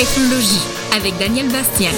Ethnologie avec Daniel Bastien.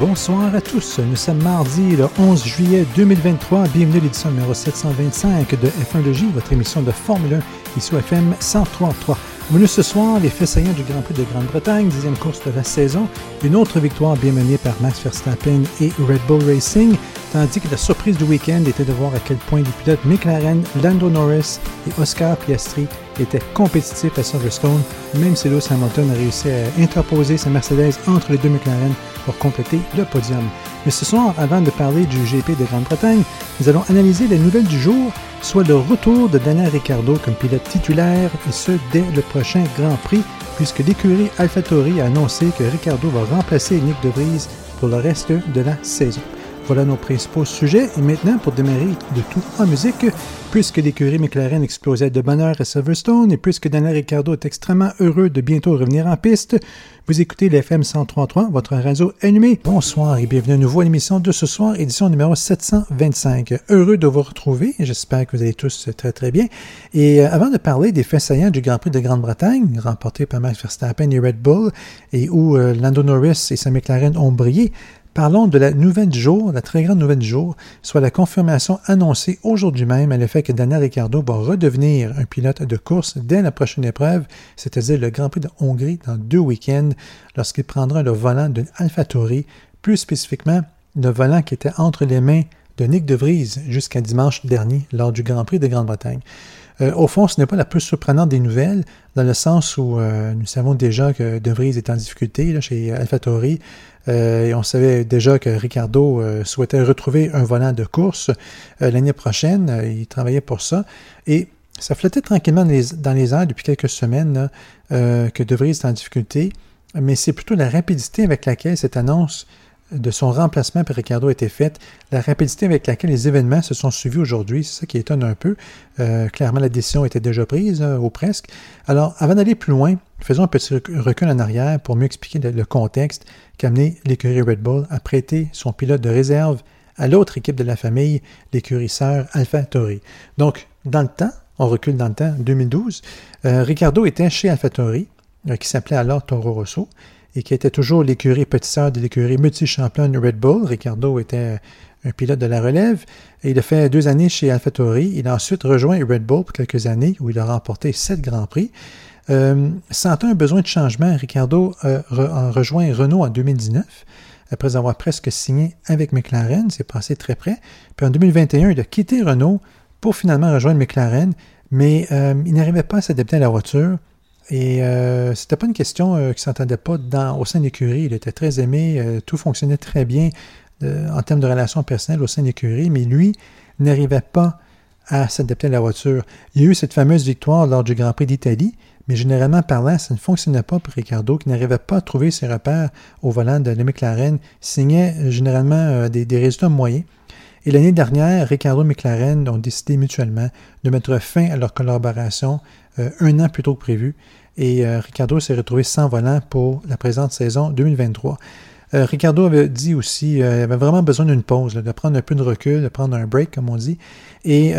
Bonsoir à tous. Nous sommes mardi le 11 juillet 2023. Bienvenue à l'édition numéro 725 de F1 votre émission de Formule 1 ici FM 103.3. Menu ce soir, les faits saillants du Grand Prix de Grande-Bretagne, dixième course de la saison, une autre victoire bien menée par Max Verstappen et Red Bull Racing, tandis que la surprise du week-end était de voir à quel point les pilotes McLaren, Lando Norris et Oscar Piastri étaient compétitifs à Silverstone, même si Lewis Hamilton a réussi à interposer sa Mercedes entre les deux McLaren pour compléter le podium. Mais ce soir, avant de parler du GP de Grande-Bretagne, nous allons analyser les nouvelles du jour, soit le retour de Daniel Ricciardo comme pilote titulaire, et ce dès le prochain Grand Prix, puisque l'écurie AlphaTauri a annoncé que Ricciardo va remplacer Nick De Vries pour le reste de la saison. Voilà nos principaux sujets. Et maintenant, pour démarrer de tout en musique, puisque l'écurie McLaren explosait de bonheur à Silverstone et puisque Daniel Ricciardo est extrêmement heureux de bientôt revenir en piste, vous écoutez l'FM 103.3, votre réseau allumé. Bonsoir et bienvenue à nouveau à l'émission de ce soir, édition numéro 725. Heureux de vous retrouver. J'espère que vous allez tous très très bien. Et euh, avant de parler des faits saillants du Grand Prix de Grande-Bretagne, remporté par Max Verstappen et Red Bull, et où euh, Lando Norris et sa McLaren ont brillé, Parlons de la nouvelle jour, la très grande nouvelle jour, soit la confirmation annoncée aujourd'hui même à l'effet que Daniel Ricciardo va redevenir un pilote de course dès la prochaine épreuve, c'est-à-dire le Grand Prix de Hongrie dans deux week-ends, lorsqu'il prendra le volant de AlphaTauri, plus spécifiquement le volant qui était entre les mains de Nick De Vries jusqu'à dimanche dernier lors du Grand Prix de Grande-Bretagne. Euh, au fond, ce n'est pas la plus surprenante des nouvelles, dans le sens où euh, nous savons déjà que De Vries est en difficulté chez AlphaTauri. Euh, et on savait déjà que Ricardo euh, souhaitait retrouver un volant de course euh, l'année prochaine. il travaillait pour ça. Et ça flottait tranquillement dans les, airs depuis quelques semaines que De Vries est en difficulté. Mais c'est plutôt la rapidité avec laquelle cette annonce de son remplacement par Ricardo été faite, la rapidité avec laquelle les événements se sont suivis aujourd'hui, c'est ça qui étonne un peu. clairement, la décision était déjà prise, ou presque. Alors, avant d'aller plus loin, faisons un petit recul en arrière pour mieux expliquer le contexte qui a amené l'écurie Red Bull à prêter son pilote de réserve à l'autre équipe de la famille, l'écurie sœur Alpha Tauri. Donc, dans le temps, on recule dans le temps, 2012, euh, Ricardo était chez Alpha Tauri, euh, qui s'appelait alors Toro Rosso, et qui était toujours l'écurie petite sœur de l'écurie multi-championne Red Bull. Ricardo était un pilote de la relève. Il a fait deux années chez AlphaTauri. Il a ensuite rejoint Red Bull pour quelques années où il a remporté sept grands prix. Euh, sentant un besoin de changement, Ricardo a, rejoint Renault en 2019, après avoir presque signé avec McLaren, c'est passé très près. Puis en 2021, il a quitté Renault pour finalement rejoindre McLaren, mais euh, il n'arrivait pas à s'adapter à la voiture. Et euh, c'était pas une question euh, qui s'entendait pas au sein de l'écurie. Il était très aimé, tout fonctionnait très bien en termes de relations personnelles au sein de l'écurie, mais lui n'arrivait pas à s'adapter à la voiture. Il y a eu cette fameuse victoire lors du Grand Prix d'Italie, mais généralement parlant, ça ne fonctionnait pas pour Ricardo, qui n'arrivait pas à trouver ses repères au volant de la McLaren, signait euh, généralement euh, des, résultats moyens. Et l'année dernière, Ricardo et McLaren ont décidé mutuellement de mettre fin à leur collaboration euh, un an plus tôt que prévu. Et Ricardo s'est retrouvé sans volant pour la présente saison 2023. Ricardo avait dit aussi, qu'il avait vraiment besoin d'une pause, de prendre un peu de recul, de prendre un break, comme on dit. Et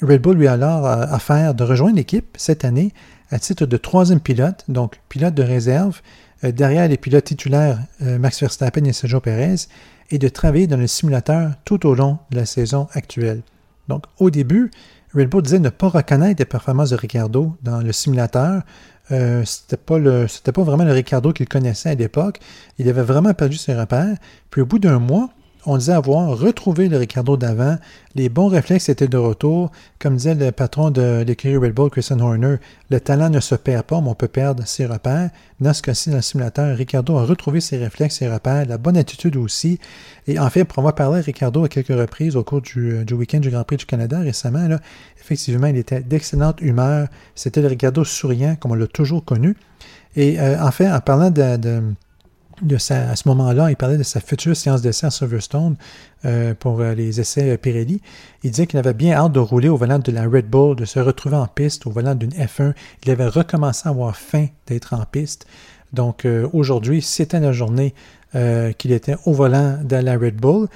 Red Bull lui a alors offert de rejoindre l'équipe cette année à titre de troisième pilote, donc pilote de réserve, euh, derrière les pilotes titulaires euh, Max Verstappen et Sergio Perez, et de travailler dans le simulateur tout au long de la saison actuelle. Donc, au début, Red Bull disait ne pas reconnaître les performances de Ricardo dans le simulateur. Euh, c'était pas c'était pas vraiment le Ricardo qu'il connaissait à l'époque. Il avait vraiment perdu ses repères. Puis au bout d'un mois, on disait avoir retrouvé le Ricardo d'avant. Les bons réflexes étaient de retour. Comme disait le patron de l'écurie Red Bull, Christian Horner, le talent ne se perd pas, mais on peut perdre ses repères. Dans ce cas-ci, dans le simulateur, Ricardo a retrouvé ses réflexes, ses repères, la bonne attitude aussi. Et en fait, pour avoir parlé à Ricardo à quelques reprises au cours du, week-end du Grand Prix du Canada récemment, effectivement, il était d'excellente humeur. C'était le Ricardo souriant, comme on l'a toujours connu. Et euh, en fait, en parlant de à ce moment-là, il parlait de sa future séance d'essai à Silverstone euh, pour euh, les essais Pirelli. Il disait qu'il avait bien hâte de rouler au volant de la Red Bull, de se retrouver en piste au volant d'une F1. Il avait recommencé à avoir faim d'être en piste. Donc euh, aujourd'hui, c'était la journée qu'il était au volant de la Red Bull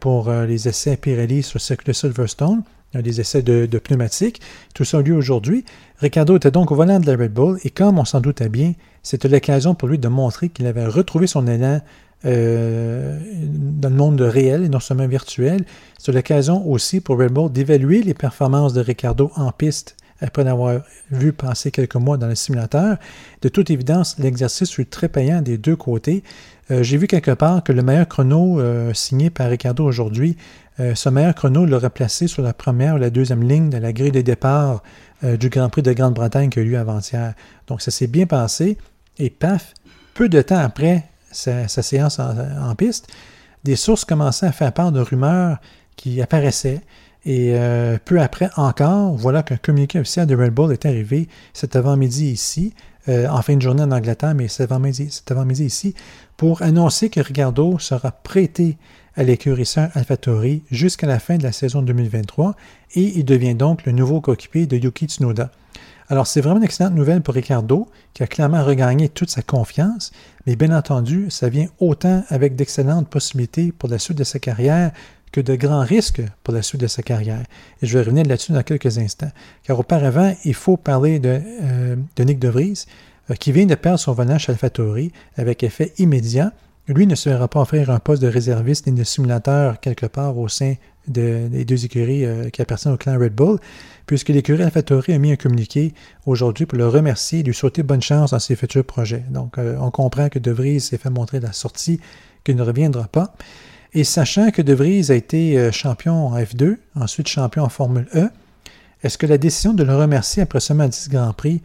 pour les essais Pirelli sur le circuit de Silverstone. Des essais de, pneumatiques. Tout ça a lieu aujourd'hui. Ricardo était donc au volant de la Red Bull et comme on s'en doutait bien, c'était l'occasion pour lui de montrer qu'il avait retrouvé son élan euh, dans le monde réel et non seulement virtuel. C'est l'occasion aussi pour Red Bull d'évaluer les performances de Ricardo en piste après l'avoir vu passer quelques mois dans le simulateur. De toute évidence, l'exercice fut très payant des deux côtés. Euh, j'ai vu quelque part que le meilleur chrono euh, signé par Ricardo aujourd'hui, ce meilleur chrono l'aurait placé sur la première ou la deuxième ligne de la grille de départ du Grand Prix de Grande-Bretagne qui a eu lieu avant-hier. Donc ça s'est bien passé. Et paf, peu de temps après sa, séance en, piste, des sources commençaient à faire part de rumeurs qui apparaissaient. Et euh, peu après encore, voilà qu'un communiqué officiel de Red Bull est arrivé cet avant-midi ici, euh, en fin de journée en Angleterre, mais cet avant-midi avant ici, pour annoncer que Ricardo sera prêté à l'écurie AlphaTauri jusqu'à la fin de la saison 2023 et il devient donc le nouveau coéquipier de Yuki Tsunoda. Alors, c'est vraiment une excellente nouvelle pour Ricardo, qui a clairement regagné toute sa confiance, mais bien entendu, ça vient autant avec d'excellentes possibilités pour la suite de sa carrière que de grands risques pour la suite de sa carrière. Et je vais revenir là-dessus dans quelques instants. Car auparavant, il faut parler de, euh, Nick De Vries, euh, qui vient de perdre son volant chez AlphaTauri avec effet immédiat. Lui ne se verra pas offrir un poste de réserviste ni de simulateur quelque part au sein des deux écuries euh, qui appartiennent au clan Red Bull, puisque l'écurie AlphaTauri a mis un communiqué aujourd'hui pour le remercier et lui souhaiter bonne chance dans ses futurs projets. Donc, euh, on comprend que De Vries s'est fait montrer la sortie, qu'il ne reviendra pas. Et sachant que De Vries a été euh, champion en F2, ensuite champion en Formule E, est-ce que la décision de le remercier après seulement 10 Grands Prix,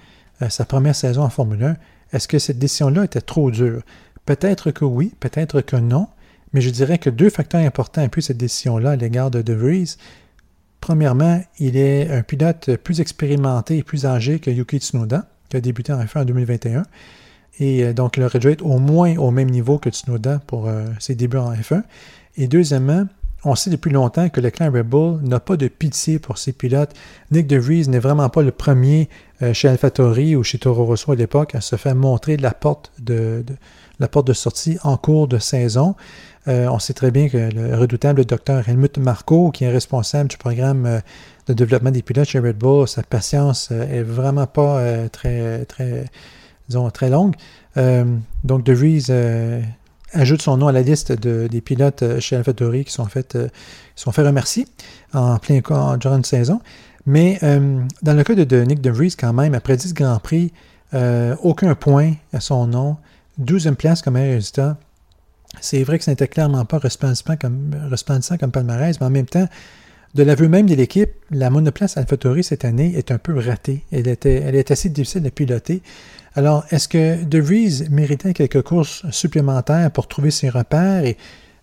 sa première saison en Formule 1, est-ce que cette décision-là était trop dure? Peut-être que oui, peut-être que non, mais je dirais que deux facteurs importants appuient cette décision-là à l'égard de De Vries. Premièrement, il est un pilote plus expérimenté et plus âgé que Yuki Tsunoda, qui a débuté en F1 en 2021. Et euh, donc, dû être au moins au même niveau que Tsunoda pour euh, ses débuts en F1. Et deuxièmement, on sait depuis longtemps que le clan Red Bull n'a pas de pitié pour ses pilotes. Nick De Vries n'est vraiment pas le premier euh, chez AlphaTauri ou chez Toro Rosso à l'époque à se faire montrer la porte de, la porte de sortie en cours de saison. Euh, on sait très bien que le redoutable docteur Helmut Marco, qui est responsable du programme de développement des pilotes chez Red Bull, sa patience est vraiment pas très, très, disons, très longue. donc, De Vries ajoute son nom à la liste des pilotes chez AlphaTauri qui sont fait, remercier en plein durant une saison. Mais dans le cas de, Nick De Vries, quand même, après 10 Grands Prix, aucun point à son nom, 12e place comme résultat. C'est vrai que ce n'était clairement pas resplendissant comme palmarès, mais en même temps, de l'aveu même de l'équipe, la monoplace AlphaTauri cette année est un peu ratée. Elle, elle est assez difficile à piloter. Alors, est-ce que De Vries méritait quelques courses supplémentaires pour trouver ses repères et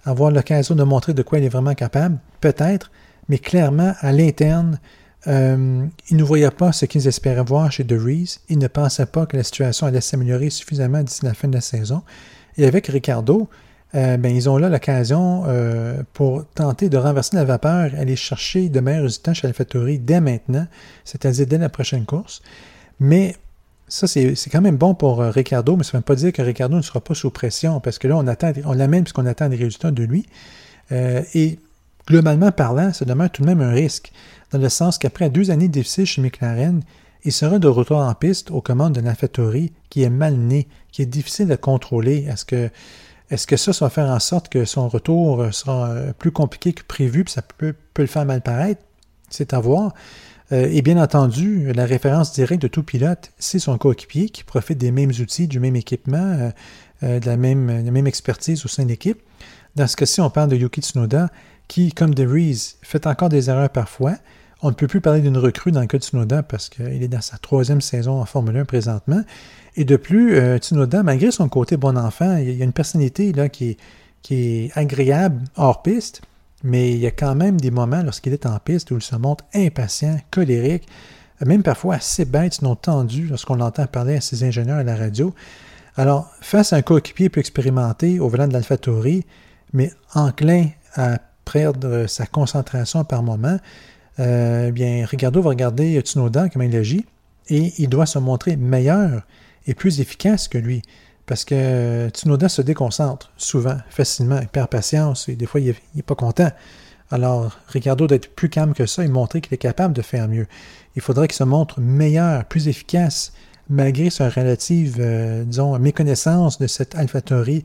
avoir l'occasion de montrer de quoi il est vraiment capable? Peut-être, mais clairement, à l'interne, euh, ils ne voyaient pas ce qu'ils espéraient voir chez De Vries. Ils ne pensaient pas que la situation allait s'améliorer suffisamment d'ici la fin de la saison. Et avec Ricardo, euh, ben, ils ont là l'occasion euh, pour tenter de renverser la vapeur, aller chercher de meilleurs résultats chez AlphaTauri dès maintenant, c'est-à-dire dès la prochaine course. Mais ça, c'est quand même bon pour Ricardo, mais ça ne veut pas dire que Ricardo ne sera pas sous pression, parce que là, on, attend, on l'amène puisqu'on attend des résultats de lui. et globalement parlant, ça demeure tout de même un risque dans le sens qu'après deux années difficiles chez McLaren, il sera de retour en piste aux commandes d'un AlphaTauri qui est mal né, qui est difficile à contrôler. Est-ce que, est que ça, va faire en sorte que son retour sera euh, plus compliqué que prévu, puis ça peut, le faire mal paraître? C'est à voir. Euh, et bien entendu, la référence directe de tout pilote, c'est son coéquipier qui profite des mêmes outils, du même équipement, euh, de, la même, expertise au sein de l'équipe. Dans ce cas-ci, on parle de Yuki Tsunoda, qui, comme De Vries, fait encore des erreurs parfois, on ne peut plus parler d'une recrue dans le cas de Tsunoda parce qu'il est dans sa troisième saison en Formule 1 présentement. Et de plus, euh, Tsunoda, malgré son côté bon enfant, il y a une personnalité là, qui, est, agréable hors piste, mais il y a quand même des moments lorsqu'il est en piste où il se montre impatient, colérique, même parfois assez bête, sinon tendu lorsqu'on l'entend parler à ses ingénieurs à la radio. Alors, face à un coéquipier plus expérimenté au volant de l'AlphaTauri, mais enclin à perdre sa concentration par moment, euh, bien, Ricardo va regarder Tsunoda, comment il agit, et il doit se montrer meilleur et plus efficace que lui. Parce que Tsunoda se déconcentre souvent, facilement, il perd patience, et des fois, il n'est pas content. Alors, Ricardo doit être plus calme que ça et montrer qu'il est capable de faire mieux. Il faudrait qu'il se montre meilleur, plus efficace, malgré sa relative, euh, disons, méconnaissance de cette AlphaTauri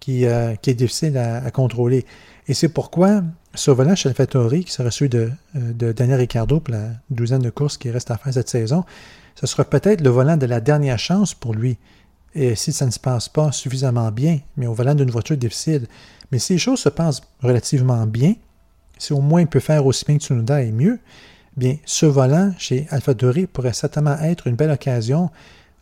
qui, euh, qui est difficile à, contrôler. Et c'est pourquoi ce volant chez AlphaTauri, qui sera celui de, euh, de, Daniel Ricciardo pour la douzaine de courses qui reste à faire cette saison, ce sera peut-être le volant de la dernière chance pour lui. Et si ça ne se passe pas suffisamment bien, mais au volant d'une voiture difficile. Mais si les choses se passent relativement bien, si au moins il peut faire aussi bien que Tsunoda et mieux, bien, ce volant chez AlphaTauri pourrait certainement être une belle occasion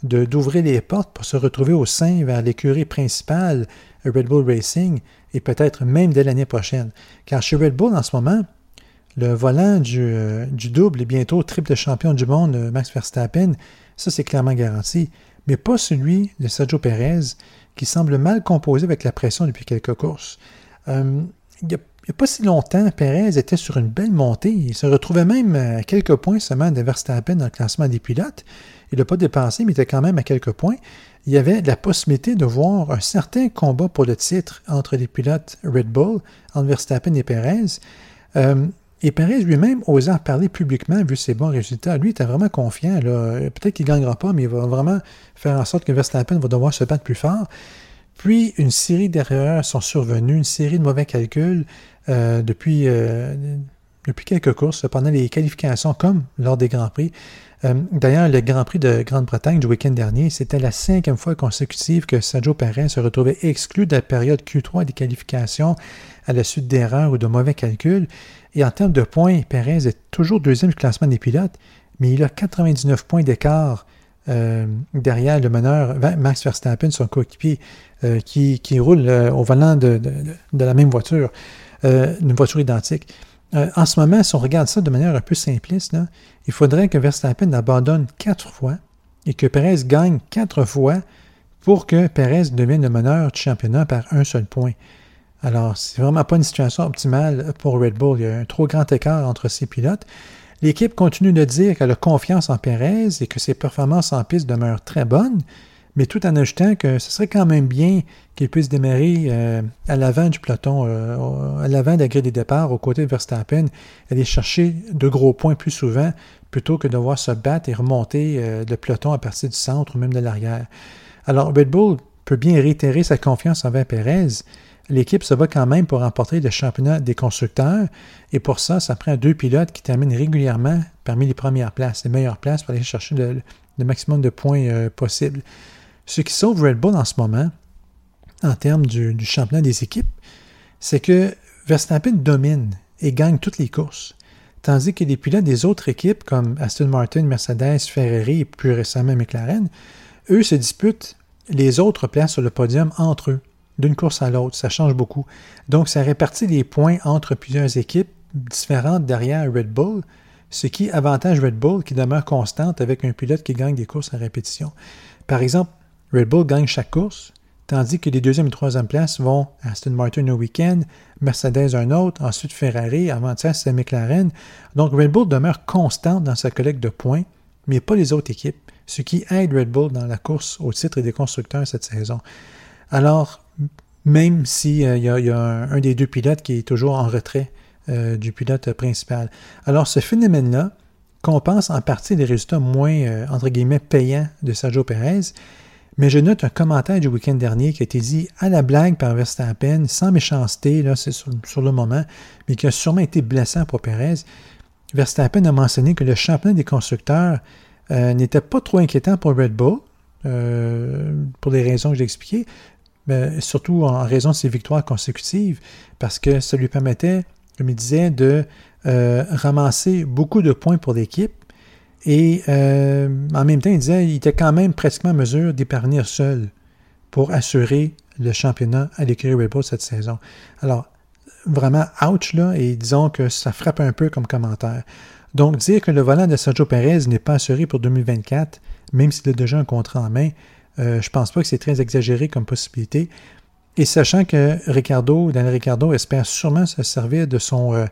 d'ouvrir les portes pour se retrouver au sein vers l'écurie principale Red Bull Racing et peut-être même dès l'année prochaine. Car chez Red Bull en ce moment, le volant du, euh, double et bientôt triple champion du monde euh, Max Verstappen, ça c'est clairement garanti, mais pas celui de Sergio Perez qui semble mal composé avec la pression depuis quelques courses. Euh, il n'y a pas si longtemps, Perez était sur une belle montée. Il se retrouvait même à quelques points seulement de Verstappen dans le classement des pilotes. Il n'a pas dépassé, mais il était quand même à quelques points. Il y avait la possibilité de voir un certain combat pour le titre entre les pilotes Red Bull, entre Verstappen et Perez. Euh, et Perez lui-même osait en parler publiquement vu ses bons résultats. Lui, était vraiment confiant. Peut-être qu'il ne gagnera pas, mais il va vraiment faire en sorte que Verstappen va devoir se battre plus fort. Puis, une série d'erreurs sont survenues, une série de mauvais calculs. Euh, depuis, euh, depuis quelques courses, pendant les qualifications comme lors des Grands Prix. Euh, d'ailleurs, le Grand Prix de Grande-Bretagne du week-end dernier, c'était la cinquième fois consécutive que Sergio Perez se retrouvait exclu de la période Q3 des qualifications à la suite d'erreurs ou de mauvais calculs. Et en termes de points, Perez est toujours deuxième du classement des pilotes, mais il a 99 points d'écart derrière le meneur Max Verstappen, son coéquipier, qui, roule au volant de, la même voiture. Euh, une voiture identique. Euh, en ce moment, si on regarde ça de manière un peu simpliste, il faudrait que Verstappen abandonne quatre fois et que Perez gagne quatre fois pour que Perez devienne le meneur du championnat par un seul point. Alors, c'est vraiment pas une situation optimale pour Red Bull. Il y a un trop grand écart entre ces pilotes. L'équipe continue de dire qu'elle a confiance en Perez et que ses performances en piste demeurent très bonnes, mais tout en ajoutant que ce serait quand même bien qu'il puisse démarrer euh, à l'avant du peloton, euh, à l'avant de la grille des départs, aux côtés de Verstappen, aller chercher de gros points plus souvent, plutôt que de devoir se battre et remonter euh, le peloton à partir du centre ou même de l'arrière. Alors, Red Bull peut bien réitérer sa confiance envers Perez. L'équipe se bat quand même pour remporter le championnat des constructeurs, et pour ça, ça prend deux pilotes qui terminent régulièrement parmi les premières places, les meilleures places pour aller chercher le, maximum de points possible. Ce qui sauve Red Bull en ce moment, en termes du, championnat des équipes, c'est que Verstappen domine et gagne toutes les courses. Tandis que les pilotes des autres équipes, comme Aston Martin, Mercedes, Ferrari et plus récemment McLaren, eux se disputent les autres places sur le podium entre eux, d'une course à l'autre. Ça change beaucoup. Donc, ça répartit les points entre plusieurs équipes différentes derrière Red Bull, ce qui avantage Red Bull qui demeure constante avec un pilote qui gagne des courses à répétition. Par exemple, Red Bull gagne chaque course, tandis que les deuxième et troisième places vont à Aston Martin au week-end, Mercedes un autre, ensuite Ferrari, avant ça c'est McLaren. Donc Red Bull demeure constante dans sa collecte de points, mais pas les autres équipes, ce qui aide Red Bull dans la course au titre des constructeurs cette saison. Alors, même s'il euh, y a, un, des deux pilotes qui est toujours en retrait euh, du pilote principal. Alors, ce phénomène-là compense en partie les résultats moins, euh, entre guillemets, payants de Sergio Perez, mais je note un commentaire du week-end dernier qui a été dit à la blague par Verstappen, sans méchanceté, là, c'est sur, le moment, mais qui a sûrement été blessant pour Perez. Verstappen a mentionné que le championnat des constructeurs euh, n'était pas trop inquiétant pour Red Bull, euh, pour les raisons que j'ai expliquées, mais surtout en raison de ses victoires consécutives, parce que ça lui permettait, comme il disait, de euh, ramasser beaucoup de points pour l'équipe et euh, en même temps, il disait qu'il était quand même presque en mesure d'y parvenir seul pour assurer le championnat à l'écurie Red cette saison. Alors, vraiment, ouch, là, et disons que ça frappe un peu comme commentaire. Donc, dire que le volant de Sergio Perez n'est pas assuré pour 2024, même s'il a déjà un contrat en main, euh, je pense pas que c'est très exagéré comme possibilité. Et sachant que Ricardo, Daniel Ricardo espère sûrement se servir de son, euh,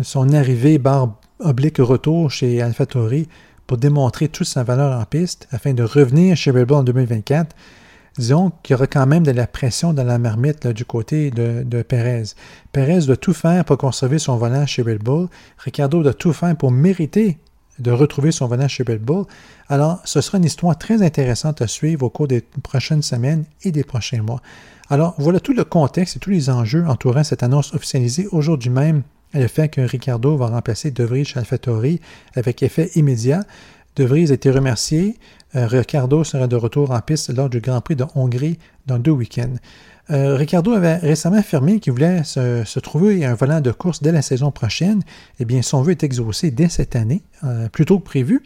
son arrivée barre oblique retour chez AlphaTauri pour démontrer toute sa valeur en piste afin de revenir chez Red Bull en 2024. disons qu'il y aura quand même de la pression dans la marmite du côté de, Perez. Perez doit tout faire pour conserver son volant chez Red Bull. Ricardo doit tout faire pour mériter de retrouver son volant chez Red Bull. Alors, ce sera une histoire très intéressante à suivre au cours des prochaines semaines et des prochains mois. Alors, voilà tout le contexte et tous les enjeux entourant cette annonce officialisée aujourd'hui même le fait que Ricardo va remplacer De Vries avec effet immédiat. De Vries a été remercié. Euh, Ricardo sera de retour en piste lors du Grand Prix de Hongrie dans deux week-ends. Euh, Ricardo avait récemment affirmé qu'il voulait se, trouver un volant de course dès la saison prochaine. Eh bien, son vœu est exaucé dès cette année, euh, plus tôt que prévu.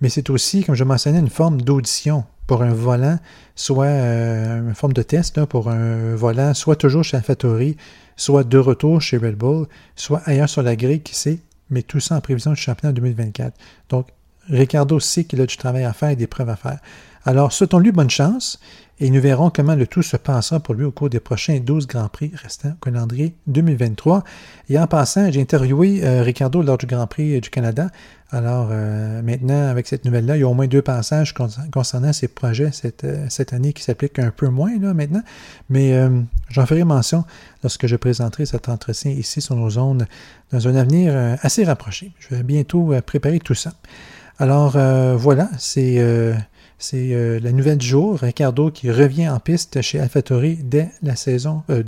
Mais c'est aussi, comme je mentionnais, une forme d'audition pour un volant, soit une forme de test pour un volant, soit toujours chez AlphaTauri, soit de retour chez Red Bull, soit ailleurs sur la grille, qui sait, mais tout ça en prévision du championnat 2024. Donc, Ricardo sait qu'il a du travail à faire et des preuves à faire. Alors, souhaitons-lui bonne chance et nous verrons comment le tout se passera pour lui au cours des prochains 12 Grands Prix restants au calendrier 2023. Et en passant, j'ai interviewé euh, Ricardo lors du Grand Prix du Canada. Alors euh, maintenant, avec cette nouvelle-là, il y a au moins deux passages concernant ces projets cette, euh, cette année qui s'appliquent un peu moins là, maintenant. Mais j'en ferai mention lorsque je présenterai cet entretien ici sur nos zones dans un avenir assez rapproché. Je vais bientôt préparer tout ça. Alors voilà, c'est c'est euh, la nouvelle du jour, Ricardo qui revient en piste chez AlphaTauri dès la saison, euh,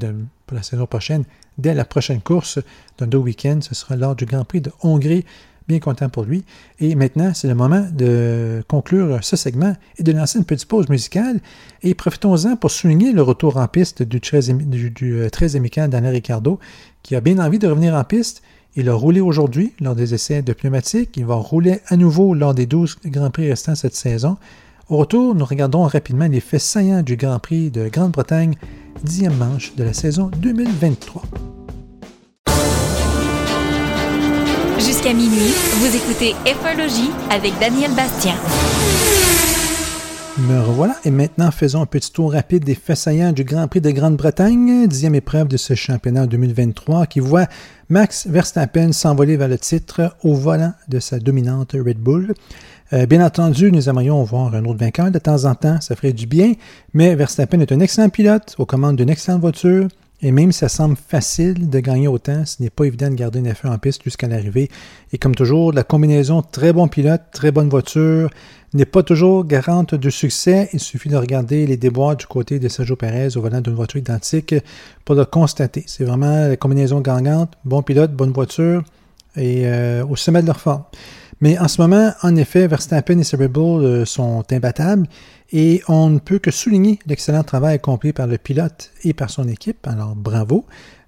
pour la saison prochaine, dès la prochaine course d'un deux week-end. Ce sera lors du Grand Prix de Hongrie. Bien content pour lui. Et maintenant, c'est le moment de conclure ce segment et de lancer une petite pause musicale. Et profitons-en pour souligner le retour en piste du très, du, du euh, Daniel Ricardo, qui a bien envie de revenir en piste. Il a roulé aujourd'hui lors des essais de pneumatique. Il va rouler à nouveau lors des 12 Grands Prix restants cette saison. Au retour, nous regardons rapidement les faits saillants du Grand Prix de Grande-Bretagne, dixième manche de la saison 2023. Jusqu'à minuit, vous écoutez F1 avec Daniel Bastien. Me revoilà et maintenant faisons un petit tour rapide des faits saillants du Grand Prix de Grande-Bretagne, dixième épreuve de ce championnat 2023 qui voit Max Verstappen s'envoler vers le titre au volant de sa dominante Red Bull. Euh, bien entendu, nous aimerions voir un autre vainqueur de temps en temps, ça ferait du bien, mais Verstappen est un excellent pilote aux commandes d'une excellente voiture, et même si ça semble facile de gagner autant, ce n'est pas évident de garder une F1 en piste jusqu'à l'arrivée. Et comme toujours, la combinaison très bon pilote, très bonne voiture n'est pas toujours garante de succès. Il suffit de regarder les déboires du côté de Sergio Perez au volant d'une voiture identique pour le constater. C'est vraiment la combinaison gagnante, bon pilote, bonne voiture et euh, au sommet de leur forme. Mais en ce moment, en effet, Verstappen et Cerebral euh, sont imbattables et on ne peut que souligner l'excellent travail accompli par le pilote et par son équipe. Alors bravo,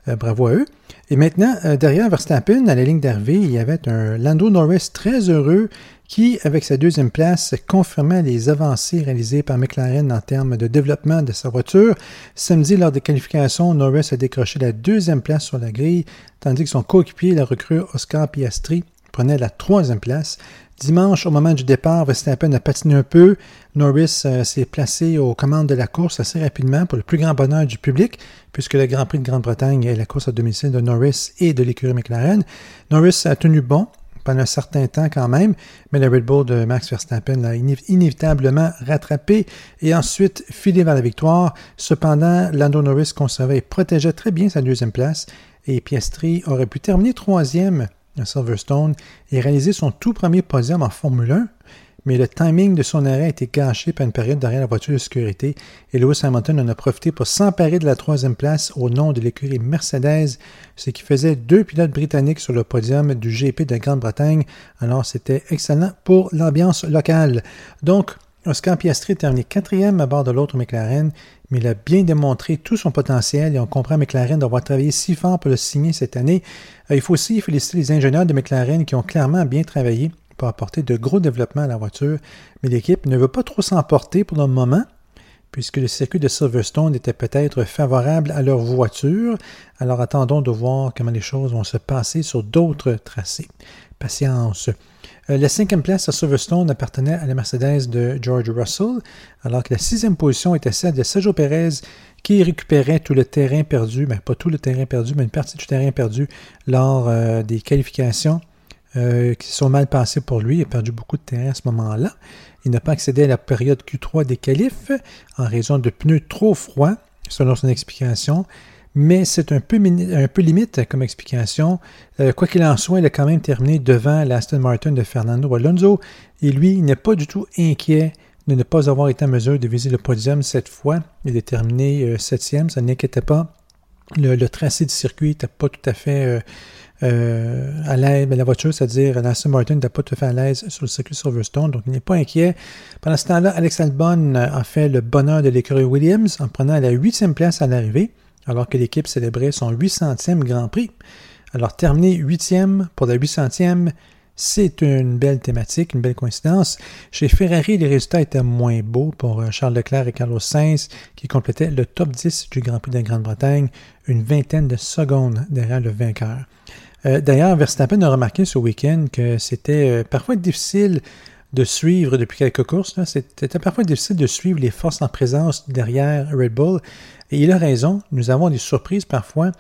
euh, bravo à eux. Et maintenant, euh, derrière Verstappen, à la ligne d'arrivée, il y avait un Lando Norris très heureux qui, avec sa deuxième place, confirmait les avancées réalisées par McLaren en termes de développement de sa voiture. Samedi, lors des qualifications, Norris a décroché la deuxième place sur la grille, tandis que son coéquipier, la recrue Oscar Piastri, prenait la troisième place. Dimanche, au moment du départ, Verstappen a patiné un peu. Norris euh, s'est placé aux commandes de la course assez rapidement pour le plus grand bonheur du public, puisque le Grand Prix de Grande-Bretagne est la course à domicile de Norris et de l'écurie McLaren. Norris a tenu bon pendant un certain temps quand même, mais le Red Bull de Max Verstappen l'a inévitablement rattrapé et ensuite filé vers la victoire. Cependant, Lando Norris conservait et protégeait très bien sa deuxième place et Piastri aurait pu terminer troisième Silverstone et réalisé son tout premier podium en Formule 1, mais le timing de son arrêt a été gâché par une période derrière la voiture de sécurité et Lewis Hamilton en a profité pour s'emparer de la troisième place au nom de l'écurie Mercedes, ce qui faisait deux pilotes britanniques sur le podium du GP de Grande-Bretagne. Alors c'était excellent pour l'ambiance locale. Donc, Oscar Piastri terminé quatrième à bord de l'autre McLaren mais il a bien démontré tout son potentiel et on comprend McLaren d'avoir travaillé si fort pour le signer cette année. Euh, il faut aussi féliciter les ingénieurs de McLaren qui ont clairement bien travaillé pour apporter de gros développements à la voiture, mais l'équipe ne veut pas trop s'emporter pour le moment, puisque le circuit de Silverstone était peut-être favorable à leur voiture. Alors attendons de voir comment les choses vont se passer sur d'autres tracés. Patience. Euh, la cinquième place à Silverstone appartenait à la Mercedes de George Russell, alors que la sixième position était celle de Sergio Perez, qui récupérait tout le terrain perdu, mais ben, pas tout le terrain perdu, mais une partie du terrain perdu lors euh, des qualifications qui sont mal passés pour lui. Il a perdu beaucoup de terrain à ce moment-là. Il n'a pas accédé à la période Q3 des qualifs en raison de pneus trop froids, selon son explication. Mais c'est un peu, limite comme explication. quoi qu'il en soit, il a quand même terminé devant l'Aston Martin de Fernando Alonso. Et lui, il n'est pas du tout inquiet de ne pas avoir été en mesure de viser le podium cette fois. Il est terminé euh, septième, ça n'inquiétait pas. Le, tracé du circuit n'était pas tout à fait euh, euh, à l'aise, la voiture, c'est-à-dire l'Aston Martin n'était pas tout à fait à l'aise sur le circuit Silverstone, donc il n'est pas inquiet. Pendant ce temps-là, Alex Albon a fait le bonheur de l'écurie Williams en prenant la huitième place à l'arrivée, alors que l'équipe célébrait son 800e Grand Prix. Alors terminé huitième pour la 800e, c'est une belle thématique, une belle coïncidence. Chez Ferrari, les résultats étaient moins beaux pour euh, Charles Leclerc et Carlos Sainz, qui complétaient le top 10 du Grand Prix de Grande-Bretagne, une vingtaine de secondes derrière le vainqueur. Euh, d'ailleurs, Verstappen a remarqué ce week-end que c'était euh, parfois difficile de suivre depuis quelques courses. C'était parfois difficile de suivre les forces en présence derrière Red Bull. Et il a raison, nous avons des surprises parfois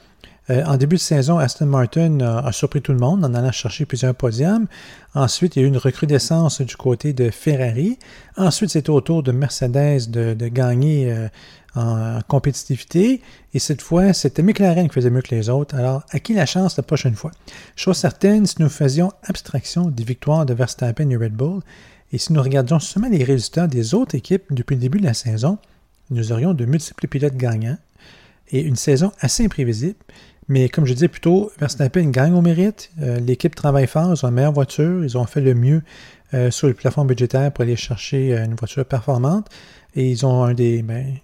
euh, en début de saison, Aston Martin a, surpris tout le monde en allant chercher plusieurs podiums. Ensuite, il y a eu une recrudescence du côté de Ferrari. Ensuite, c'était au tour de Mercedes de, gagner euh, en compétitivité. Et cette fois, c'était McLaren qui faisait mieux que les autres. Alors, à qui la chance la prochaine fois? Chose certaine, si nous faisions abstraction des victoires de Verstappen et Red Bull, et si nous regardions seulement les résultats des autres équipes depuis le début de la saison, nous aurions de multiples pilotes gagnants et une saison assez imprévisible. Mais comme je disais plus tôt, Verstappen gagne au mérite. Euh, l'équipe travaille fort, ils ont une meilleure voiture, ils ont fait le mieux euh, sur le plafond budgétaire pour aller chercher euh, une voiture performante. Et ils ont un des, ben,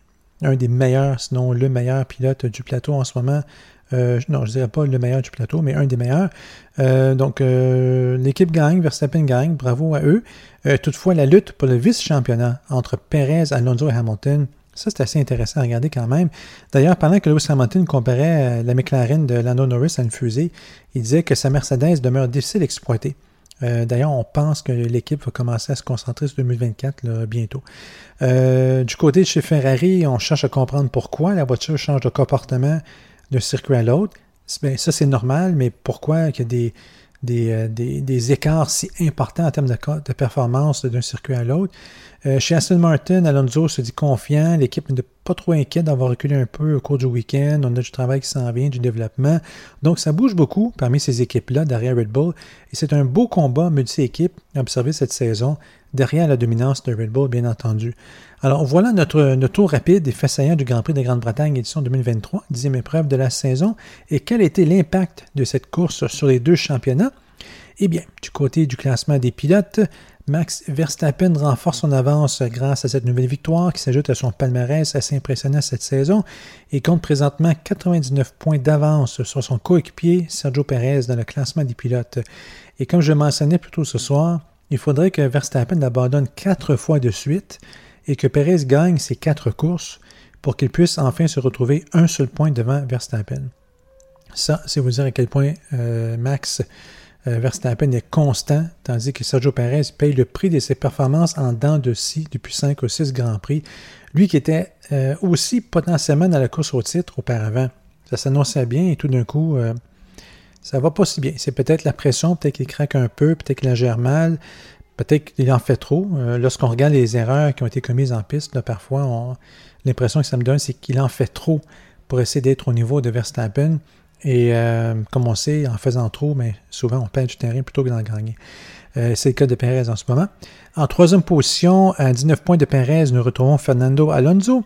un des meilleurs, sinon le meilleur pilote du plateau en ce moment. non, je ne dirais pas le meilleur du plateau, mais un des meilleurs. donc, l'équipe gagne, Verstappen gagne, bravo à eux. toutefois, la lutte pour le vice-championnat entre Perez, Alonso et Hamilton ça, c'est assez intéressant à regarder quand même. D'ailleurs, pendant que Lewis Hamilton comparait euh, la McLaren de Lando Norris à une fusée, il disait que sa Mercedes demeure difficile à exploiter. Euh, d'ailleurs, on pense que l'équipe va commencer à se concentrer sur 2024 bientôt. Euh, du côté de chez Ferrari, on cherche à comprendre pourquoi la voiture change de comportement d'un circuit à l'autre. Ben, ça, c'est normal, mais pourquoi il y a des, des, écarts si importants en termes de, performance d'un circuit à l'autre? Euh, chez Aston Martin, Alonso se dit confiant. L'équipe n'est pas trop inquiète d'avoir reculé un peu au cours du week-end. On a du travail qui s'en vient, du développement. Donc, ça bouge beaucoup parmi ces équipes-là derrière Red Bull. Et c'est un beau combat multi-équipe à observer cette saison derrière la dominance de Red Bull, bien entendu. Alors, voilà notre, notre tour rapide des faits saillants du Grand Prix de Grande-Bretagne édition 2023, dixième épreuve de la saison. Et quel été l'impact de cette course sur les deux championnats? Eh bien, du côté du classement des pilotes, Max Verstappen renforce son avance grâce à cette nouvelle victoire qui s'ajoute à son palmarès assez impressionnant cette saison et compte présentement 99 points d'avance sur son coéquipier Sergio Perez dans le classement des pilotes. Et comme je mentionnais plus tôt ce soir, il faudrait que Verstappen abandonne quatre fois de suite et que Perez gagne ses quatre courses pour qu'il puisse enfin se retrouver un seul point devant Verstappen. Ça, c'est vous dire à quel point euh, Max Verstappen est constant, tandis que Sergio Perez paye le prix de ses performances en dents de scie depuis 5 ou 6 Grands Prix. Lui qui était euh, aussi potentiellement dans la course au titre auparavant. Ça s'annonçait bien et tout d'un coup, euh, ça va pas si bien. C'est peut-être la pression, peut-être qu'il craque un peu, peut-être qu'il gère mal, peut-être qu'il en fait trop. Lorsqu'on regarde les erreurs qui ont été commises en piste, parfois, l'impression que ça me donne, c'est qu'il en fait trop pour essayer d'être au niveau de Verstappen. Et euh, comme on sait, en faisant trop, mais souvent on perd du terrain plutôt que d'en gagner. Euh, c'est le cas de Perez en ce moment. En troisième position, à 19 points de Perez, nous retrouvons Fernando Alonso,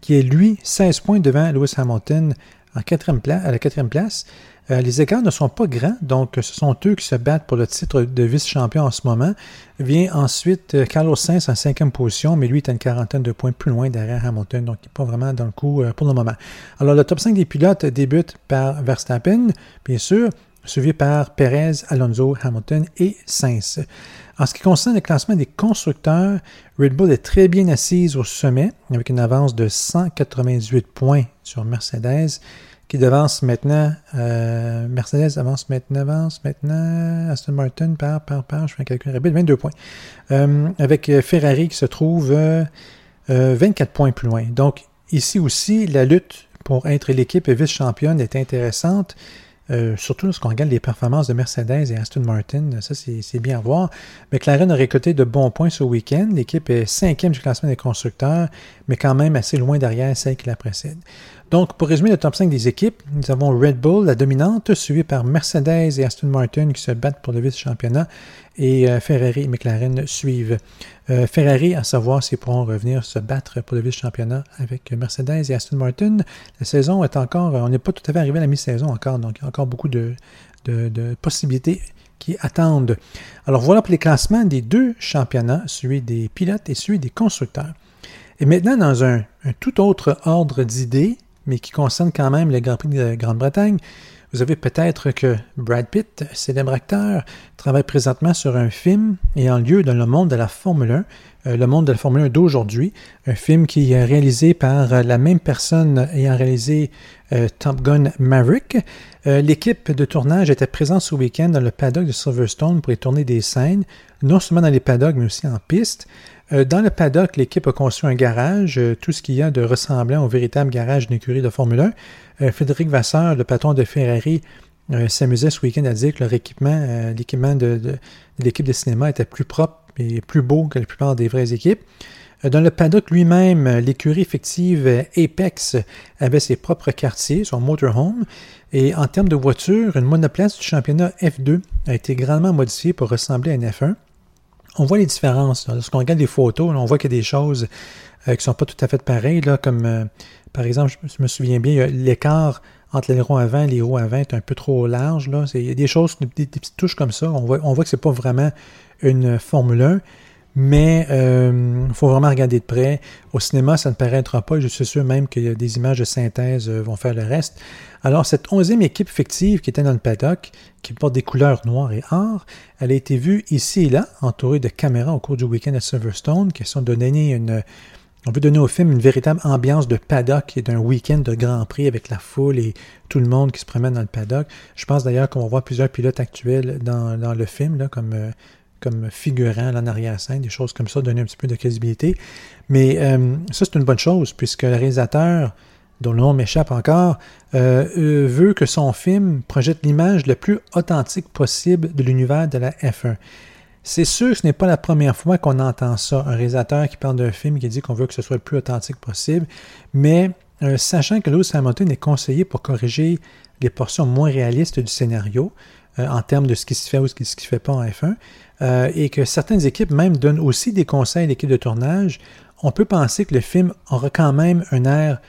qui est lui 16 points devant Lewis Hamilton à la quatrième place. Euh, les écarts ne sont pas grands, donc ce sont eux qui se battent pour le titre de vice-champion en ce moment. Vient ensuite euh, Carlos Sainz en cinquième position, mais lui est à une quarantaine de points plus loin derrière Hamilton, donc il n'est pas vraiment dans le coup euh, pour le moment. Alors le top 5 des pilotes débute par Verstappen, bien sûr, suivi par Perez, Alonso, Hamilton et Sainz. En ce qui concerne le classement des constructeurs, Red Bull est très bien assise au sommet, avec une avance de 198 points sur Mercedes qui devance maintenant, euh, Mercedes avance maintenant, avance maintenant, Aston Martin par, par, par, je fais un calcul rapide, 22 points. Euh, avec euh, Ferrari qui se trouve 24 points plus loin. Donc, ici aussi, la lutte pour être l'équipe vice-championne est intéressante. Surtout lorsqu'on regarde les performances de Mercedes et Aston Martin, ça c'est bien à voir. McLaren a récolté de bons points ce week-end. L'équipe est cinquième du classement des constructeurs, mais quand même assez loin derrière celle qui la précède. Donc, pour résumer le top 5 des équipes, nous avons Red Bull, la dominante, suivie par Mercedes et Aston Martin qui se battent pour le vice-championnat, et euh, Ferrari et McLaren suivent. Euh, Ferrari, à savoir s'ils pourront revenir se battre pour le vice-championnat avec Mercedes et Aston Martin. La saison est encore, on n'est pas tout à fait arrivé à la mi-saison encore, donc il y a encore beaucoup de, possibilités qui attendent. Alors voilà pour les classements des deux championnats, celui des pilotes et celui des constructeurs. Et maintenant, dans un tout autre ordre d'idées, mais qui concerne quand même le Grand Prix de Grande-Bretagne. Vous avez peut-être que Brad Pitt, célèbre acteur, travaille présentement sur un film ayant lieu dans le monde de la Formule 1, euh, le monde de la Formule 1 d'aujourd'hui, un film qui est réalisé par la même personne ayant réalisé euh, Top Gun Maverick. Euh, l'équipe de tournage était présente ce week-end dans le paddock de Silverstone pour y tourner des scènes, non seulement dans les paddocks, mais aussi en piste. Euh, dans le paddock, l'équipe a construit un garage, euh, tout ce qu'il y a de ressemblant au véritable garage d'une écurie de Formule 1. Euh, Frédéric Vasseur, le patron de Ferrari, s'amusait ce week-end à dire que leur équipement, l'équipement de, l'équipe de cinéma était plus propre et plus beau que la plupart des vraies équipes. Dans le paddock lui-même, l'écurie effective Apex avait ses propres quartiers, son motorhome, et en termes de voiture, une monoplace du championnat F2 a été grandement modifiée pour ressembler à une F1 on voit les différences. Lorsqu'on regarde les photos, on voit qu'il y a des choses euh, qui ne sont pas tout à fait pareilles, là, comme euh, par exemple, je me souviens bien, l'écart entre les roues avant et les roues avant est un peu trop large. Là. Il y a des choses, des, petites touches comme ça. On voit, on voit que ce n'est pas vraiment une Formule 1, mais il euh, faut vraiment regarder de près. Au cinéma, ça ne paraîtra pas. Je suis sûr même que des images de synthèse vont faire le reste. Alors, cette onzième équipe fictive qui était dans le paddock, qui porte des couleurs noires et or, elle a été vue ici et là, entourée de caméras au cours du week-end à Silverstone, qui sont données une. On veut donner au film une véritable ambiance de paddock et d'un week-end de Grand Prix avec la foule et tout le monde qui se promène dans le paddock. Je pense d'ailleurs qu'on va voir plusieurs pilotes actuels dans, le film, là, comme, euh, comme figurants en arrière-scène, des choses comme ça, donner un petit peu de crédibilité. Mais euh, ça, c'est une bonne chose, puisque le réalisateur dont le nom m'échappe encore, euh, euh, veut que son film projette l'image le plus authentique possible de l'univers de la F1. C'est sûr que ce n'est pas la première fois qu'on entend ça, un réalisateur qui parle d'un film qui dit qu'on veut que ce soit le plus authentique possible, mais sachant que Lewis Hamilton est conseillé pour corriger les portions moins réalistes du scénario, en termes de ce qui se fait ou ce qui ne se fait pas en F1, et que certaines équipes même donnent aussi des conseils à l'équipe de tournage, on peut penser que le film aura quand même un air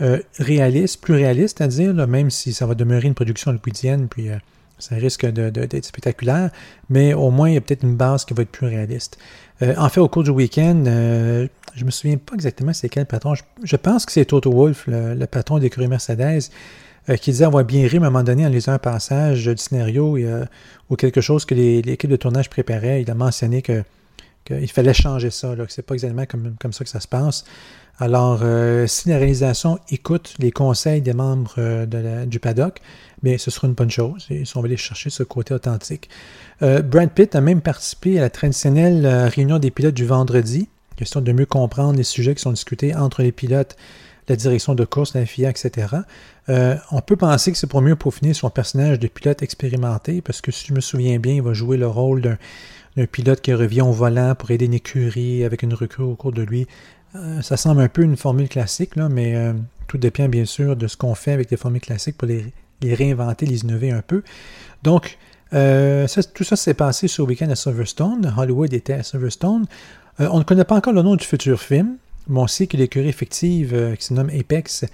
euh, réaliste, plus réaliste à dire, même si ça va demeurer une production hollywoodienne, puis euh, ça risque d'être spectaculaire, mais au moins il y a peut-être une base qui va être plus réaliste. Euh, en fait, au cours du week-end, je me souviens pas exactement c'est quel patron. Je, pense que c'est Toto Wolff, le, patron d'écurie Mercedes, qui disait avoir bien ri à un moment donné en lisant un passage du scénario ou quelque chose que l'équipe de tournage préparait. Il a mentionné que qu'il fallait changer ça, que c'est pas exactement comme, ça que ça se passe. Alors, euh, si la réalisation écoute les conseils des membres euh, du paddock, bien, ce sera une bonne chose. On va aller chercher ce côté authentique. Euh, Brad Pitt a même participé à la traditionnelle réunion des pilotes du vendredi, question de mieux comprendre les sujets qui sont discutés entre les pilotes, la direction de course, la FIA, etc. on peut penser que c'est pour mieux peaufiner son personnage de pilote expérimenté, parce que si je me souviens bien, il va jouer le rôle d'un pilote qui revient au volant pour aider une écurie avec une recrue au cours de lui euh, ça semble un peu une formule classique, mais euh, tout dépend bien sûr de ce qu'on fait avec les formules classiques pour les, réinventer, les innover un peu. Donc, euh, tout ça s'est passé ce week-end à Silverstone. Hollywood était à Silverstone. on ne connaît pas encore le nom du futur film, mais on sait que l'écurie effective qui se nomme Apex,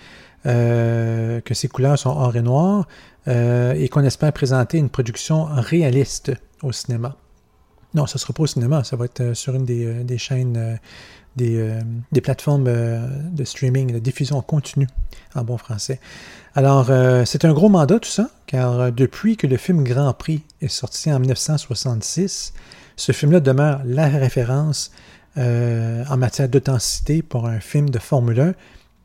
que ses couleurs sont or et noir, et qu'on espère présenter une production réaliste au cinéma. Non, ce ne sera pas au cinéma, ça va être sur une des chaînes euh, des, plateformes euh, de streaming, de diffusion continue en bon français. Alors, euh, c'est un gros mandat tout ça, car depuis que le film Grand Prix est sorti en 1966, ce film-là demeure la référence en matière d'authenticité pour un film de Formule 1.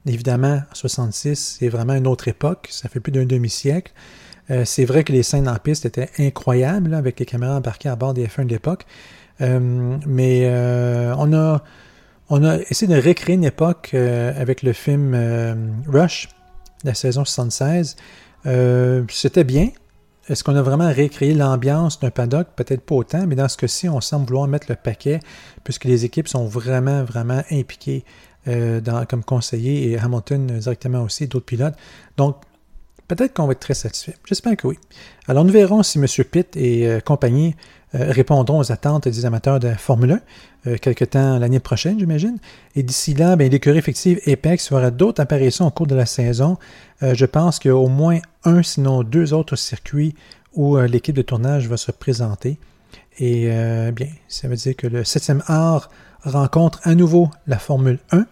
Évidemment, en 66, c'est vraiment une autre époque, ça fait plus d'un demi-siècle. c'est vrai que les scènes en piste étaient incroyables, avec les caméras embarquées à bord des F1 de l'époque. mais on a on a essayé de recréer une époque euh, avec le film euh, Rush, la saison 76. C'était bien. Est-ce qu'on a vraiment récréé l'ambiance d'un paddock? Peut-être pas autant, mais dans ce cas-ci, on semble vouloir mettre le paquet puisque les équipes sont vraiment, vraiment impliquées dans, comme conseillers et Hamilton directement aussi, d'autres pilotes. Donc, peut-être qu'on va être très satisfait. J'espère que oui. Alors, nous verrons si M. Pitt et compagnie répondront aux attentes des amateurs de Formule 1 euh, quelque temps l'année prochaine, j'imagine. Et d'ici là, ben, l'écurie effective Apex fera d'autres apparitions au cours de la saison. Euh, je pense qu'il y a au moins un, sinon deux autres circuits où euh, l'équipe de tournage va se présenter. Et bien, ça veut dire que le 7e art rencontre à nouveau la Formule 1.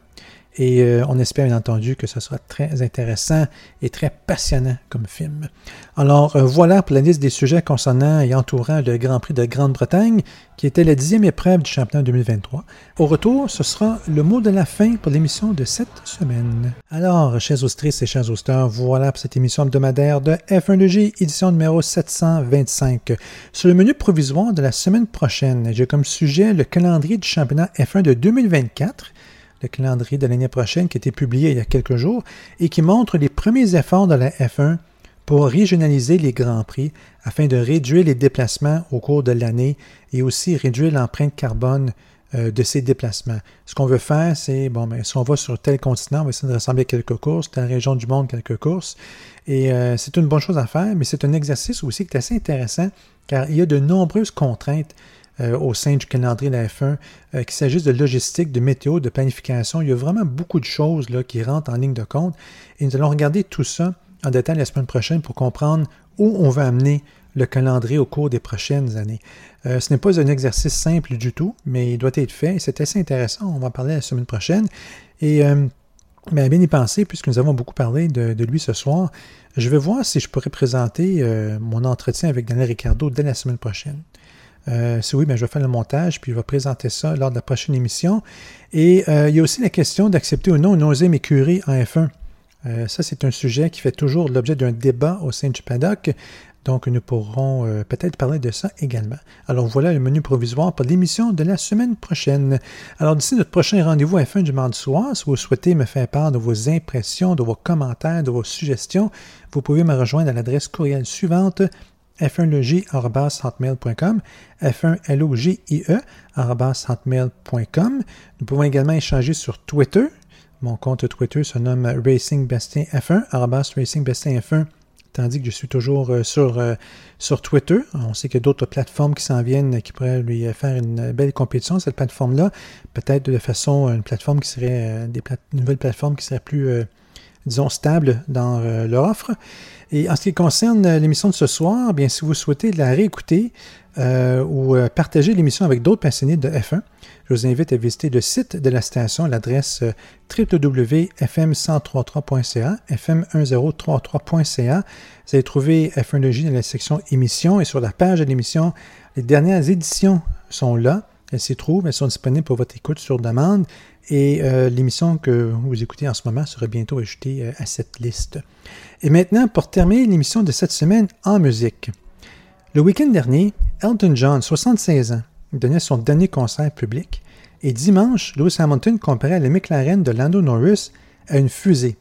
Et euh, on espère bien entendu que ce sera très intéressant et très passionnant comme film. Alors euh, voilà pour la liste des sujets concernant et entourant le Grand Prix de Grande-Bretagne, qui était la dixième épreuve du championnat 2023. Au retour, ce sera le mot de la fin pour l'émission de cette semaine. Alors, chers auditrices et chers auditeurs, voilà pour cette émission hebdomadaire de F1 édition numéro 725. Sur le menu provisoire de la semaine prochaine, j'ai comme sujet le calendrier du championnat F1 de 2024 le calendrier de l'année prochaine qui a été publié il y a quelques jours et qui montre les premiers efforts de la F1 pour régionaliser les grands prix afin de réduire les déplacements au cours de l'année et aussi réduire l'empreinte carbone euh, de ces déplacements. Ce qu'on veut faire, c'est, bon, mais ben, si on va sur tel continent, on va essayer de rassembler quelques courses, telle région du monde, quelques courses. Et euh, c'est une bonne chose à faire, mais c'est un exercice aussi qui est assez intéressant car il y a de nombreuses contraintes euh, au sein du calendrier de la F1, euh, qu'il s'agisse de logistique, de météo, de planification. Il y a vraiment beaucoup de choses là, qui rentrent en ligne de compte. Et nous allons regarder tout ça en détail la semaine prochaine pour comprendre où on va amener le calendrier au cours des prochaines années. Euh, ce n'est pas un exercice simple du tout, mais il doit être fait c'est assez intéressant. On va en parler la semaine prochaine. Et à bien y penser, puisque nous avons beaucoup parlé de, de, lui ce soir, je vais voir si je pourrais présenter mon entretien avec Daniel Ricardo dès la semaine prochaine. Euh, si oui, ben, je vais faire le montage, puis je vais présenter ça lors de la prochaine émission. Et euh, il y a aussi la question d'accepter ou non une onzième écurie en F1. Euh, ça, c'est un sujet qui fait toujours l'objet d'un débat au sein du paddock. Donc, nous pourrons peut-être parler de ça également. Alors, voilà le menu provisoire pour l'émission de la semaine prochaine. Alors, d'ici notre prochain rendez-vous à fin du mardi soir, si vous souhaitez me faire part de vos impressions, de vos commentaires, de vos suggestions, vous pouvez me rejoindre à l'adresse courriel suivante f1logie.com, f1logie.com. Nous pouvons également échanger sur Twitter. Mon compte Twitter se nomme RacingBestien F1, RacingBestien F1, tandis que je suis toujours euh, sur, euh, sur Twitter. On sait qu'il y a d'autres plateformes qui s'en viennent qui pourraient lui faire une belle compétition, cette plateforme-là. Peut-être de façon, une plateforme qui serait, euh, des une nouvelle plateforme qui serait plus, disons, stable dans leur offre. Et en ce qui concerne euh, l'émission de ce soir, bien, si vous souhaitez la réécouter euh, ou euh, partager l'émission avec d'autres passionnés de F1, je vous invite à visiter le site de la station, l'adresse www.fm1033.ca, fm1033.ca. Vous allez trouver F1 Logie dans la section émissions et sur la page de l'émission, les dernières éditions sont là. Elles s'y trouvent, elles sont disponibles pour votre écoute sur demande et l'émission que vous écoutez en ce moment sera bientôt ajoutée à cette liste. Et maintenant, pour terminer l'émission de cette semaine en musique. Le week-end dernier, Elton John, 76 ans, donnait son dernier concert public. Et dimanche, Lewis Hamilton comparait le McLaren de Lando Norris à une fusée.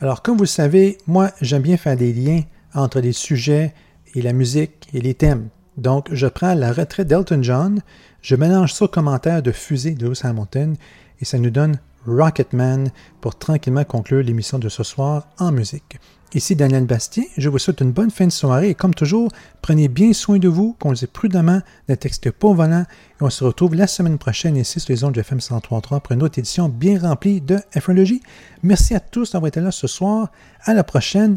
Alors, comme vous le savez, moi, j'aime bien faire des liens entre les sujets et la musique et les thèmes. Donc, je prends la retraite d'Elton John, je mélange ça au commentaire de fusée de Lewis Hamilton et ça nous donne Rocketman pour tranquillement conclure l'émission de ce soir en musique. Ici Daniel Bastien, je vous souhaite une bonne fin de soirée et comme toujours, prenez bien soin de vous, conduisez prudemment, ne textez pas au volant et on se retrouve la semaine prochaine ici sur les ondes du FM 103.3 pour une autre édition bien remplie de f Merci à tous d'avoir été là ce soir. À la prochaine